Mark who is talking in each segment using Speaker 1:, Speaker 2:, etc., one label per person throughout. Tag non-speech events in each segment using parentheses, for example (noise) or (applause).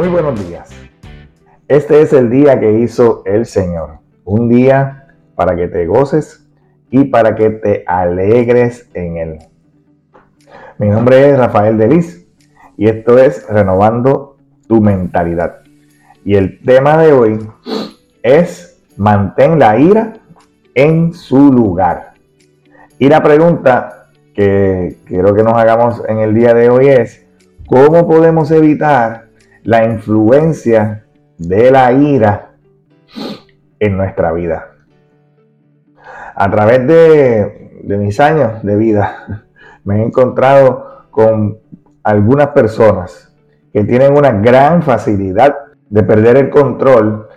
Speaker 1: Muy buenos días. Este es el día que hizo el Señor. Un día para que te goces y para que te alegres en él. Mi nombre es Rafael Delis y esto es Renovando tu mentalidad. Y el tema de hoy es mantén la ira en su lugar. Y la pregunta que quiero que nos hagamos en el día de hoy es, ¿cómo podemos evitar la influencia de la ira en nuestra vida. A través de, mis años de vida (laughs) me he encontrado con algunas personas que tienen una gran facilidad de perder el control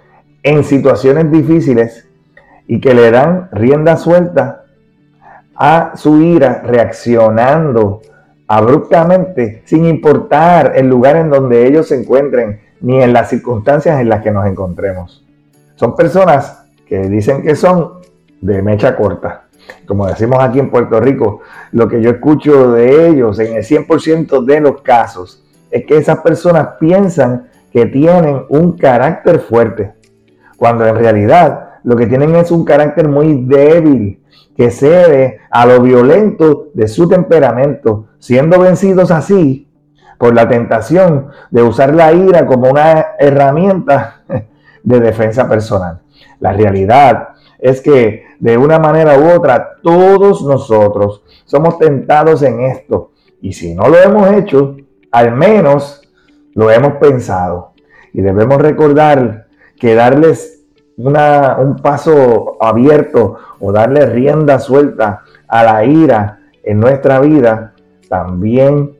Speaker 1: en situaciones difíciles y que le dan rienda suelta a su ira reaccionando abruptamente, sin importar el lugar en donde ellos se encuentren, ni en las circunstancias en las que nos encontremos. Son personas que dicen que son de mecha corta. Como decimos aquí en Puerto Rico, lo que yo escucho de ellos en el 100% de los casos es que esas personas piensan que tienen un carácter fuerte, cuando en realidad lo que tienen es un carácter muy débil, que cede a lo violento de su temperamento, siendo vencidos así por la tentación de usar la ira como una herramienta (laughs) de defensa personal. La realidad es que de una manera u otra todos nosotros somos tentados en esto. Y si no lo hemos hecho, al menos lo hemos pensado. Y debemos recordar que darles un paso abierto o darle rienda suelta a la ira en nuestra vida, también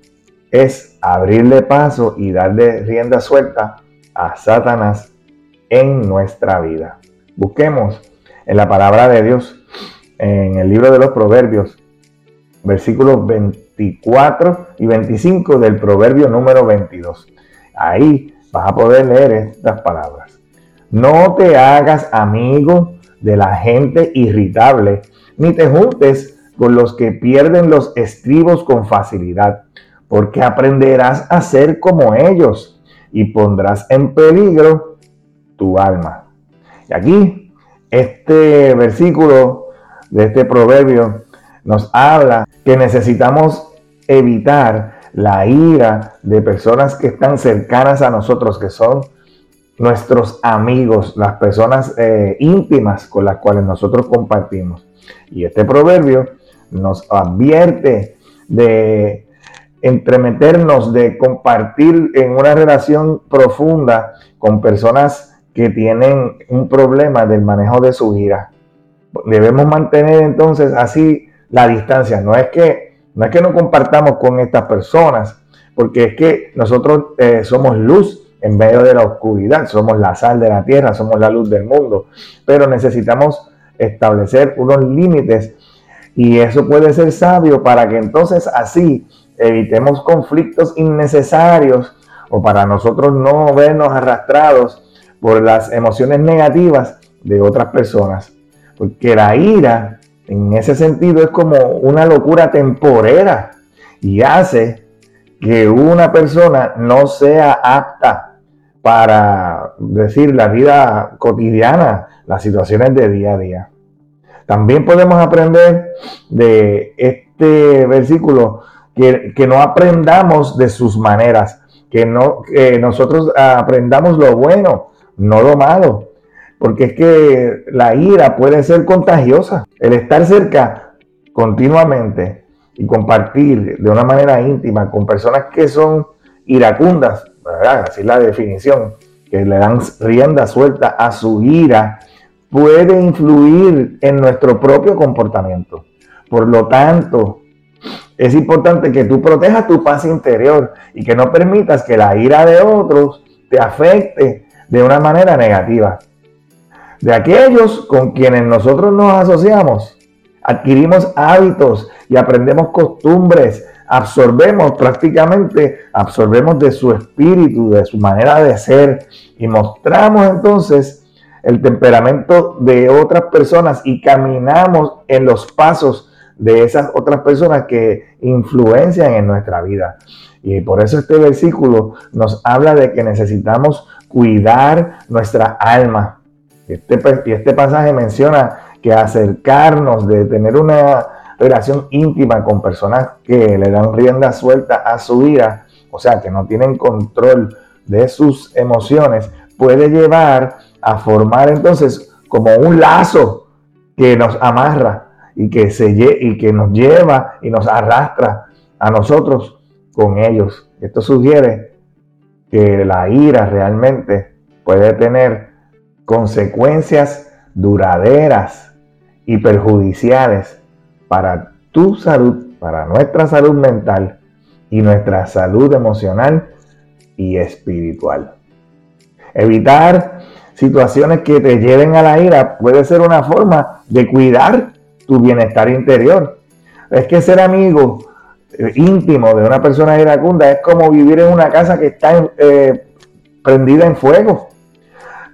Speaker 1: es abrirle paso y darle rienda suelta a Satanás en nuestra vida. Busquemos en la palabra de Dios, en el libro de los Proverbios, versículos 24 y 25 del Proverbio número 22. Ahí vas a poder leer estas palabras. No te hagas amigo de la gente irritable, ni te juntes con los que pierden los estribos con facilidad, porque aprenderás a ser como ellos y pondrás en peligro tu alma. Y aquí, este versículo de este proverbio nos habla que necesitamos evitar la ira de personas que están cercanas a nosotros, que son nuestros amigos, las personas eh, íntimas con las cuales nosotros compartimos. Y este proverbio nos advierte de entremeternos, de compartir en una relación profunda con personas que tienen un problema del manejo de su ira. Debemos mantener entonces así la distancia. No es que no, es que no compartamos con estas personas, porque es que nosotros eh, somos luz en medio de la oscuridad. Somos la sal de la tierra, somos la luz del mundo, pero necesitamos establecer unos límites y eso puede ser sabio para que entonces así evitemos conflictos innecesarios o para nosotros no vernos arrastrados por las emociones negativas de otras personas. Porque la ira, en ese sentido, es como una locura temporera y hace que una persona no sea apta para decir la vida cotidiana, las situaciones de día a día. También podemos aprender de este versículo que, no aprendamos de sus maneras, que, no, que nosotros aprendamos lo bueno, no lo malo, porque es que la ira puede ser contagiosa. El estar cerca continuamente y compartir de una manera íntima con personas que son iracundas, Así la definición, que le dan rienda suelta a su ira, puede influir en nuestro propio comportamiento. Por lo tanto, es importante que tú protejas tu paz interior y que no permitas que la ira de otros te afecte de una manera negativa. De aquellos con quienes nosotros nos asociamos, adquirimos hábitos y aprendemos costumbres absorbemos prácticamente, absorbemos de su espíritu, de su manera de ser y mostramos entonces el temperamento de otras personas y caminamos en los pasos de esas otras personas que influencian en nuestra vida. Y por eso este versículo nos habla de que necesitamos cuidar nuestra alma. Este, y este pasaje menciona que acercarnos, de tener una relación íntima con personas que le dan rienda suelta a su vida, o sea, que no tienen control de sus emociones, puede llevar a formar entonces como un lazo que nos amarra y que, se, y que nos lleva y nos arrastra a nosotros con ellos. Esto sugiere que la ira realmente puede tener consecuencias duraderas y perjudiciales para tu salud, para nuestra salud mental y nuestra salud emocional y espiritual. Evitar situaciones que te lleven a la ira puede ser una forma de cuidar tu bienestar interior. Es que ser amigo eh, íntimo de una persona iracunda es como vivir en una casa que está eh, prendida en fuego.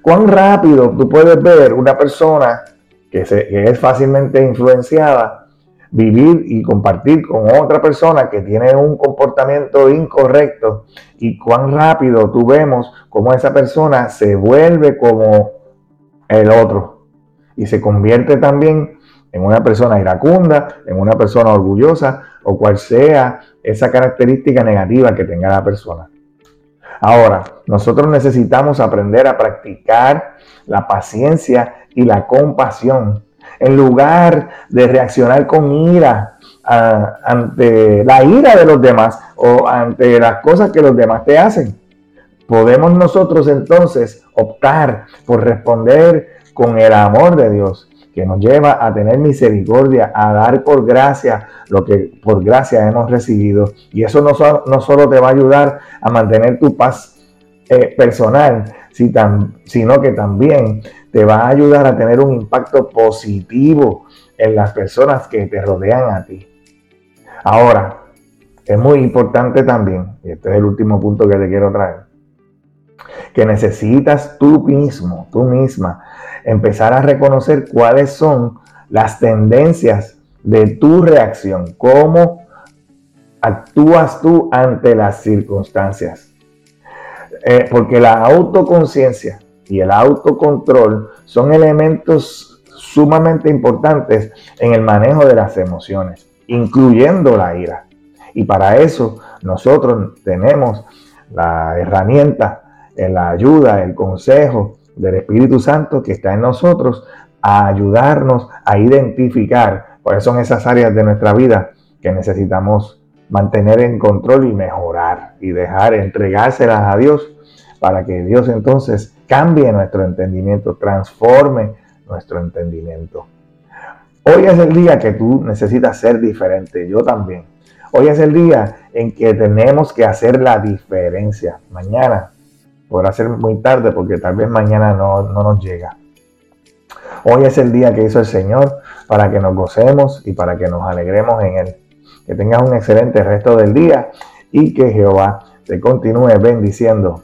Speaker 1: ¿Cuán rápido tú puedes ver una persona que, que es fácilmente influenciada vivir y compartir con otra persona que tiene un comportamiento incorrecto y cuán rápido tú vemos cómo esa persona se vuelve como el otro y se convierte también en una persona iracunda, en una persona orgullosa o cual sea esa característica negativa que tenga la persona. Ahora, nosotros necesitamos aprender a practicar la paciencia y la compasión en lugar de reaccionar con ira ante la ira de los demás o ante las cosas que los demás te hacen. Podemos nosotros entonces optar por responder con el amor de Dios que nos lleva a tener misericordia, a dar por gracia lo que por gracia hemos recibido. Y eso no, no solo te va a ayudar a mantener tu paz eh, personal, sino que también te va a ayudar a tener un impacto positivo en las personas que te rodean a ti. Ahora, es muy importante también, y este es el último punto que te quiero traer, que necesitas tú mismo, tú misma, empezar a reconocer cuáles son las tendencias de tu reacción, cómo actúas tú ante las circunstancias. Eh, porque la autoconciencia y el autocontrol son elementos sumamente importantes en el manejo de las emociones, incluyendo la ira. Y para eso nosotros tenemos la herramienta, la ayuda, el consejo del Espíritu Santo que está en nosotros a ayudarnos a identificar cuáles son esas áreas de nuestra vida que necesitamos mantener en control y mejorar y dejar entregárselas a Dios para que Dios entonces cambie nuestro entendimiento, transforme nuestro entendimiento. Hoy es el día que tú necesitas ser diferente, yo también. Hoy es el día en que tenemos que hacer la diferencia. Mañana podrá ser muy tarde porque tal vez mañana no, no nos llega. Hoy es el día que hizo el Señor para que nos gocemos y para que nos alegremos en Él. Que tengas un excelente resto del día y que Jehová te continúe bendiciendo